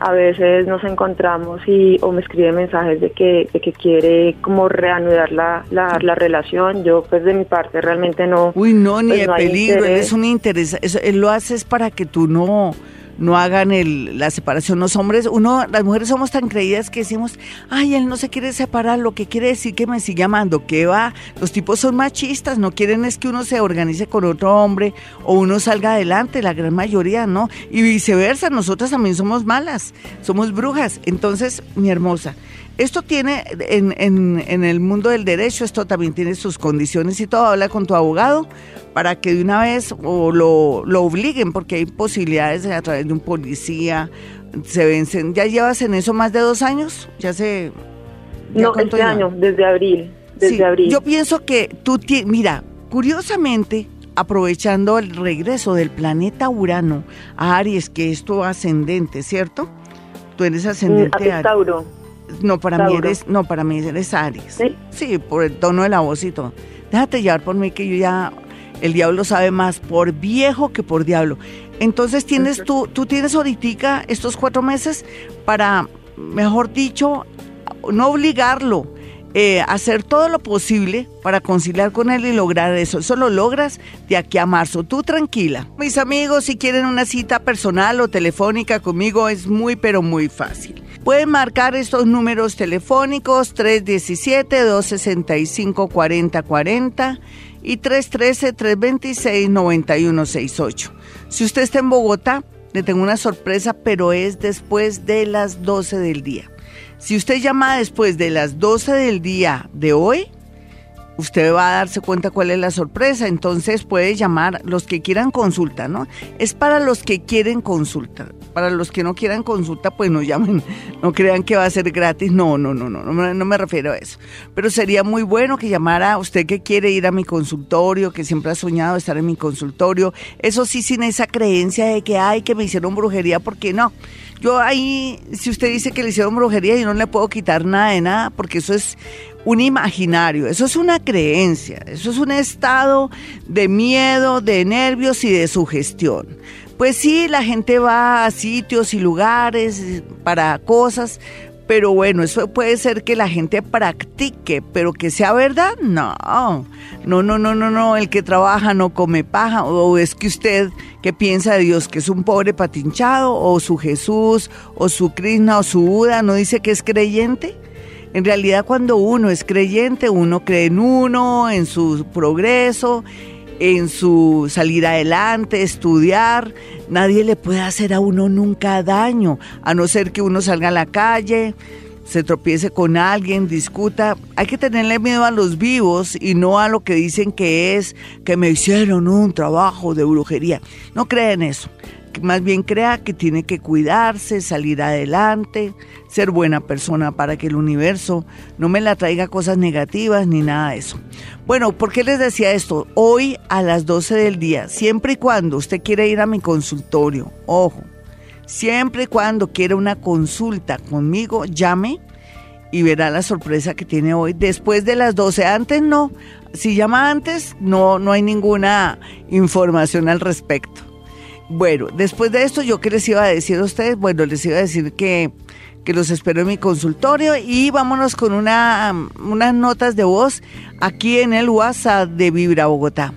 a veces nos encontramos y o me escribe mensajes de que, de que quiere como reanudar la, la, la, relación, yo pues de mi parte realmente no. Uy, no, ni pues, de peligro, él es un interés, él lo hace para que tú no no hagan el, la separación. Los hombres, uno, las mujeres somos tan creídas que decimos, ay, él no se quiere separar, lo que quiere decir que me sigue amando, ¿qué va? Los tipos son machistas, no quieren es que uno se organice con otro hombre o uno salga adelante, la gran mayoría, ¿no? Y viceversa, nosotras también somos malas, somos brujas. Entonces, mi hermosa, esto tiene, en, en, en, el mundo del derecho, esto también tiene sus condiciones y todo. Habla con tu abogado para que de una vez o lo, lo obliguen, porque hay posibilidades a través de un policía, se vencen. ¿Ya llevas en eso más de dos años? ¿Ya se...? no, este año, desde abril. Desde abril. Yo pienso que tú, mira, curiosamente, aprovechando el regreso del planeta Urano a Aries, que es tu ascendente, ¿cierto? Tú eres mm, ascendente a Tauro. No, para mí eres, no, para mí eres Aries. ¿Sí? por el tono de la voz y todo. Déjate llevar por mí que yo ya, el diablo sabe más por viejo que por diablo. Entonces tienes tú, tú tienes ahorita estos cuatro meses para, mejor dicho, no obligarlo, eh, hacer todo lo posible para conciliar con él y lograr eso. Eso lo logras de aquí a marzo. Tú tranquila. Mis amigos, si quieren una cita personal o telefónica conmigo, es muy, pero muy fácil. Pueden marcar estos números telefónicos 317-265-4040 y 313-326-9168. Si usted está en Bogotá, le tengo una sorpresa, pero es después de las 12 del día. Si usted llama después de las 12 del día de hoy, usted va a darse cuenta cuál es la sorpresa. Entonces puede llamar los que quieran consulta, ¿no? Es para los que quieren consulta. Para los que no quieran consulta, pues no llamen. No crean que va a ser gratis. No, no, no, no, no, me, refiero a eso. Pero sería muy bueno que llamara usted que quiere ir a mi consultorio, que siempre ha soñado estar en mi consultorio. Eso sí, sin esa creencia de que, ay, que me hicieron brujería, ¿por qué no? Yo ahí, si usted dice que le hicieron brujería, yo no le puedo quitar nada de nada, porque eso es un imaginario, eso es una creencia, eso es un estado de miedo, de nervios y de sugestión. Pues sí, la gente va a sitios y lugares para cosas, pero bueno, eso puede ser que la gente practique, pero que sea verdad, no. No, no, no, no, no. El que trabaja no come paja. O es que usted que piensa de Dios que es un pobre patinchado, o su Jesús, o su Krishna, o su Buda, no dice que es creyente. En realidad, cuando uno es creyente, uno cree en uno, en su progreso, en su salir adelante, estudiar. Nadie le puede hacer a uno nunca daño, a no ser que uno salga a la calle, se tropiece con alguien, discuta. Hay que tenerle miedo a los vivos y no a lo que dicen que es que me hicieron un trabajo de brujería. No creen eso más bien crea que tiene que cuidarse, salir adelante, ser buena persona para que el universo no me la traiga cosas negativas ni nada de eso. Bueno, ¿por qué les decía esto? Hoy a las 12 del día, siempre y cuando usted quiera ir a mi consultorio, ojo, siempre y cuando quiera una consulta conmigo, llame y verá la sorpresa que tiene hoy. Después de las 12, antes no. Si llama antes, no, no hay ninguna información al respecto. Bueno, después de esto, ¿yo qué les iba a decir a ustedes? Bueno, les iba a decir que, que los espero en mi consultorio y vámonos con una, unas notas de voz aquí en el WhatsApp de Vibra Bogotá.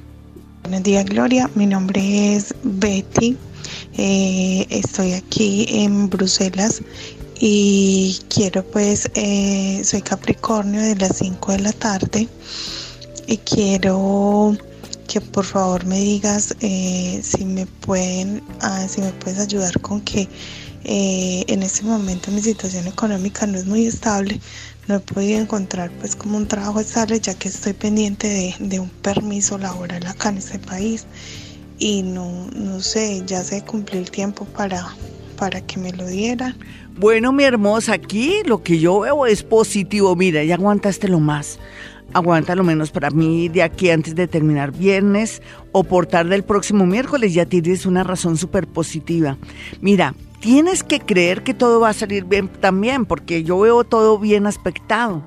Buenos días, Gloria. Mi nombre es Betty. Eh, estoy aquí en Bruselas y quiero pues, eh, soy Capricornio de las 5 de la tarde y quiero que por favor me digas eh, si me pueden, ah, si me puedes ayudar con que eh, en este momento mi situación económica no es muy estable. No he podido encontrar pues como un trabajo estable ya que estoy pendiente de, un permiso laboral acá en este país y no, no sé, ya se cumplió el tiempo para, para que me lo dieran. Bueno, mi hermosa, aquí lo que yo veo es positivo. Mira, ya aguantaste lo más aguanta lo menos para mí de aquí antes de terminar viernes o por tarde el próximo miércoles, ya tienes una razón súper positiva. Mira, tienes que creer que todo va a salir bien también, porque yo veo todo bien aspectado.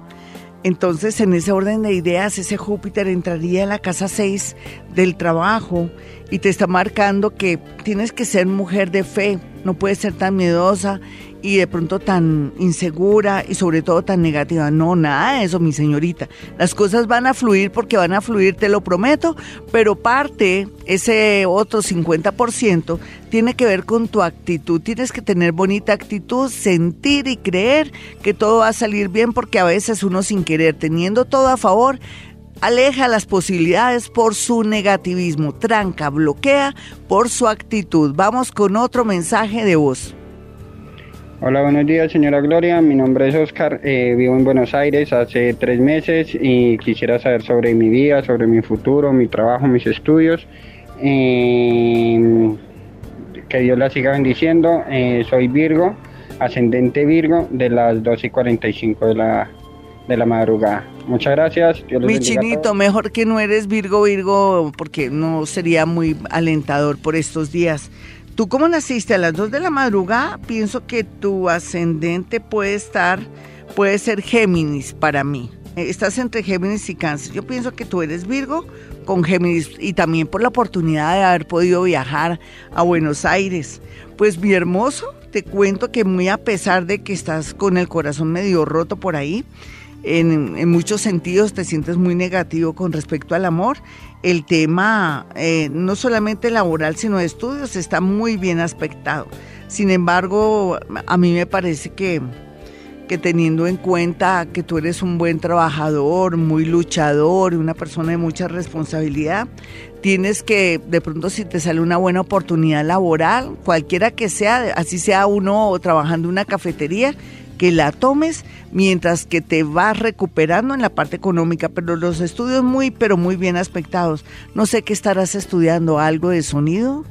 Entonces, en ese orden de ideas, ese Júpiter entraría en la casa 6 del trabajo y te está marcando que tienes que ser mujer de fe, no puedes ser tan miedosa y de pronto tan insegura y sobre todo tan negativa. No, nada de eso, mi señorita. Las cosas van a fluir porque van a fluir, te lo prometo, pero parte, ese otro 50%, tiene que ver con tu actitud. Tienes que tener bonita actitud, sentir y creer que todo va a salir bien porque a veces uno sin querer, teniendo todo a favor, aleja las posibilidades por su negativismo, tranca, bloquea por su actitud. Vamos con otro mensaje de voz. Hola, buenos días, señora Gloria. Mi nombre es Oscar. Eh, vivo en Buenos Aires hace tres meses y quisiera saber sobre mi vida, sobre mi futuro, mi trabajo, mis estudios. Eh, que Dios la siga bendiciendo. Eh, soy Virgo, ascendente Virgo, de las 12 y 45 de la, de la madrugada. Muchas gracias. Mi chinito, mejor que no eres Virgo, Virgo, porque no sería muy alentador por estos días. Tú como naciste a las 2 de la madrugada, pienso que tu ascendente puede estar, puede ser Géminis para mí. Estás entre Géminis y Cáncer. Yo pienso que tú eres Virgo con Géminis y también por la oportunidad de haber podido viajar a Buenos Aires. Pues mi hermoso, te cuento que muy a pesar de que estás con el corazón medio roto por ahí, en, muchos sentidos te sientes muy negativo con respecto al amor. El tema, eh, no solamente laboral, sino de estudios, está muy bien aspectado. Sin embargo, a mí me parece que, que teniendo en cuenta que tú eres un buen trabajador, muy luchador, una persona de mucha responsabilidad, tienes que, de pronto si te sale una buena oportunidad laboral, cualquiera que sea, así sea uno trabajando en una cafetería, que la tomes mientras que te vas recuperando en la parte económica, pero los estudios muy, pero muy bien aspectados. No sé qué estarás estudiando, algo de sonido,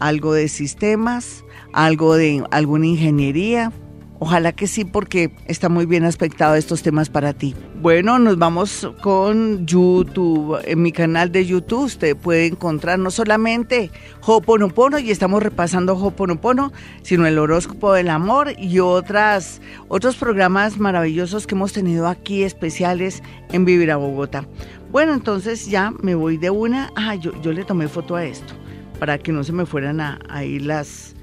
algo de sistemas, algo de alguna ingeniería Ojalá que sí, porque está muy bien aspectado estos temas para ti. Bueno, nos vamos con YouTube. En mi canal de YouTube usted puede encontrar no solamente Hoponopono, y estamos repasando Hoponopono, sino el horóscopo del amor y otras, otros programas maravillosos que hemos tenido aquí especiales en Vivir a Bogotá. Bueno, entonces ya me voy de una. Ah, yo, yo le tomé foto a esto para que no se me fueran a, a ir las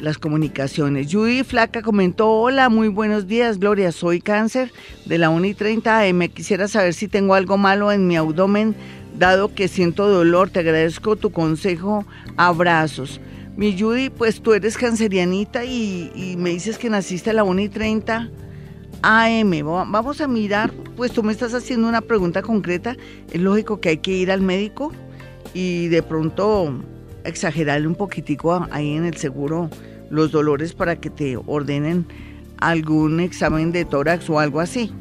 las comunicaciones. Judy Flaca comentó, hola, muy buenos días, Gloria, soy cáncer de la 1 y 30 AM. Quisiera saber si tengo algo malo en mi abdomen, dado que siento dolor. Te agradezco tu consejo. Abrazos. Mi Judy, pues tú eres cancerianita y, me dices que naciste a la 1 y 30 AM. Vamos a mirar, pues tú me estás haciendo una pregunta concreta. Es lógico que hay que ir al médico y de pronto exagerarle un poquitico ahí en el seguro los dolores para que te ordenen algún examen de tórax o algo así.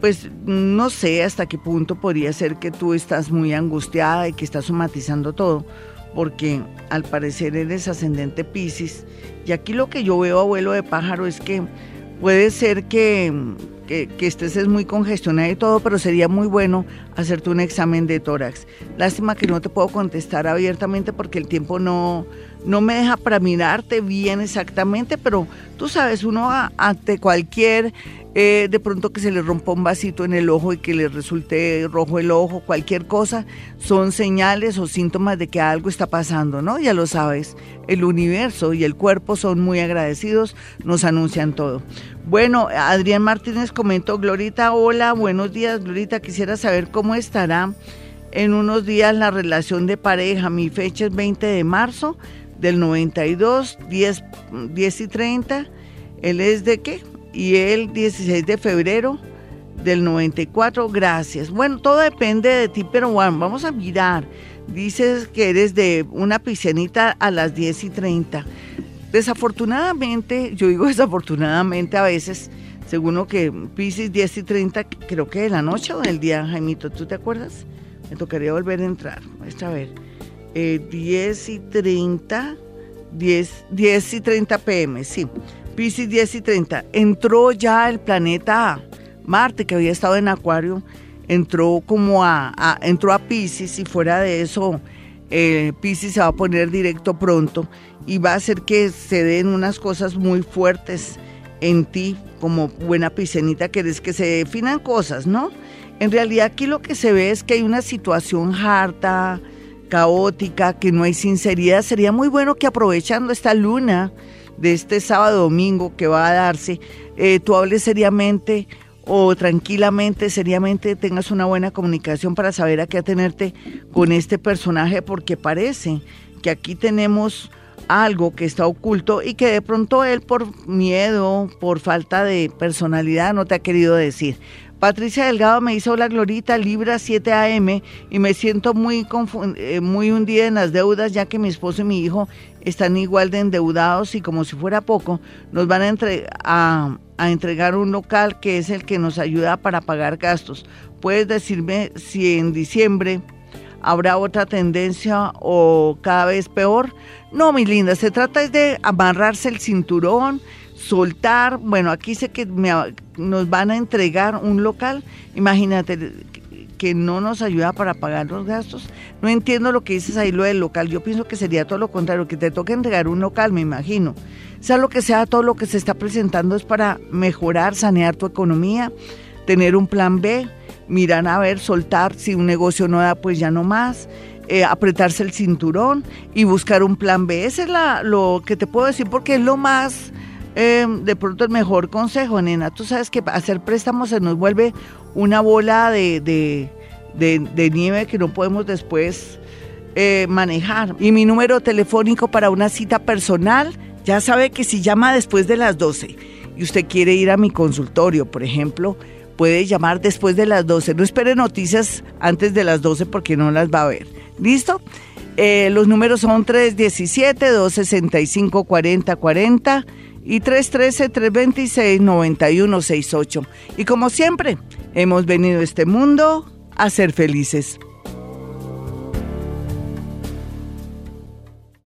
Pues no sé hasta qué punto podría ser que tú estás muy angustiada y que estás somatizando todo, porque al parecer eres ascendente Pisces. Y aquí lo que yo veo, abuelo de pájaro, es que puede ser que, que, estés es muy congestionada y todo, pero sería muy bueno hacerte un examen de tórax. Lástima que no te puedo contestar abiertamente porque el tiempo no, no me deja para mirarte bien exactamente, pero tú sabes, uno ante cualquier, eh, de pronto que se le rompa un vasito en el ojo y que le resulte rojo el ojo, cualquier cosa, son señales o síntomas de que algo está pasando, ¿no? Ya lo sabes, el universo y el cuerpo son muy agradecidos, nos anuncian todo. Bueno, Adrián Martínez comentó, Glorita, hola, buenos días, Glorita, quisiera saber cómo estará en unos días la relación de pareja. Mi fecha es 20 de marzo del 92, 10, 10 y 30. Él es de qué? Y él 16 de febrero del 94. Gracias. Bueno, todo depende de ti, pero bueno, vamos a mirar. Dices que eres de una piscianita a las 10 y 30. Desafortunadamente, yo digo desafortunadamente a veces, según lo que Pisces 10 y 30, creo que de la noche o del día, Jaimito, ¿tú te acuerdas? Me tocaría volver a entrar. a ver. 10 eh, y 30, 10, 10 y 30 pm, sí. Pisces 10 y 30. Entró ya el planeta Marte, que había estado en Acuario, entró como a, entró a Pisces y fuera de eso, eh, Pisces se va a poner directo pronto y va a hacer que se den unas cosas muy fuertes en ti, como buena piscenita que eres, que se definan cosas, ¿no? En realidad aquí lo que se ve es que hay una situación harta, caótica, que no hay sinceridad. Sería muy bueno que aprovechando esta luna de este sábado domingo que va a darse, eh, tú hables seriamente o tranquilamente, seriamente tengas una buena comunicación para saber a qué atenerte con este personaje, porque parece que aquí tenemos algo que está oculto y que de pronto él por miedo, por falta de personalidad no te ha querido decir. Patricia Delgado me hizo la glorita Libra 7 AM y me siento muy, eh, muy hundida en las deudas ya que mi esposo y mi hijo están igual de endeudados y como si fuera poco nos van a, a entregar un local que es el que nos ayuda para pagar gastos. ¿Puedes decirme si en diciembre habrá otra tendencia o cada vez peor? No, mi linda, se trata de amarrarse el cinturón, soltar, bueno, aquí sé que nos van a entregar un local, imagínate que no nos ayuda para pagar los gastos. No entiendo lo que dices ahí, lo del local. Yo pienso que sería todo lo contrario, que te toque entregar un local, me imagino. Sea lo que sea, todo lo que se está presentando es para mejorar, sanear tu economía, tener un plan B, mirar a ver, soltar, si un negocio no da, pues ya no más. Eh, apretarse el cinturón y buscar un plan B. Ese es la, lo que te puedo decir porque es lo más Em, de pronto el mejor consejo, nena. Tú sabes que hacer préstamos se nos vuelve una bola de, de, nieve que no podemos después eh, manejar. Y mi número telefónico para una cita personal, ya sabe que si llama después de las 12 y usted quiere ir a mi consultorio, por ejemplo, puede llamar después de las 12. No espere noticias antes de las 12 porque no las va a ver. ¿Listo? Eh, los números son 317-265-4040 y 313-326-9168. Y como siempre, hemos venido a este mundo a ser felices.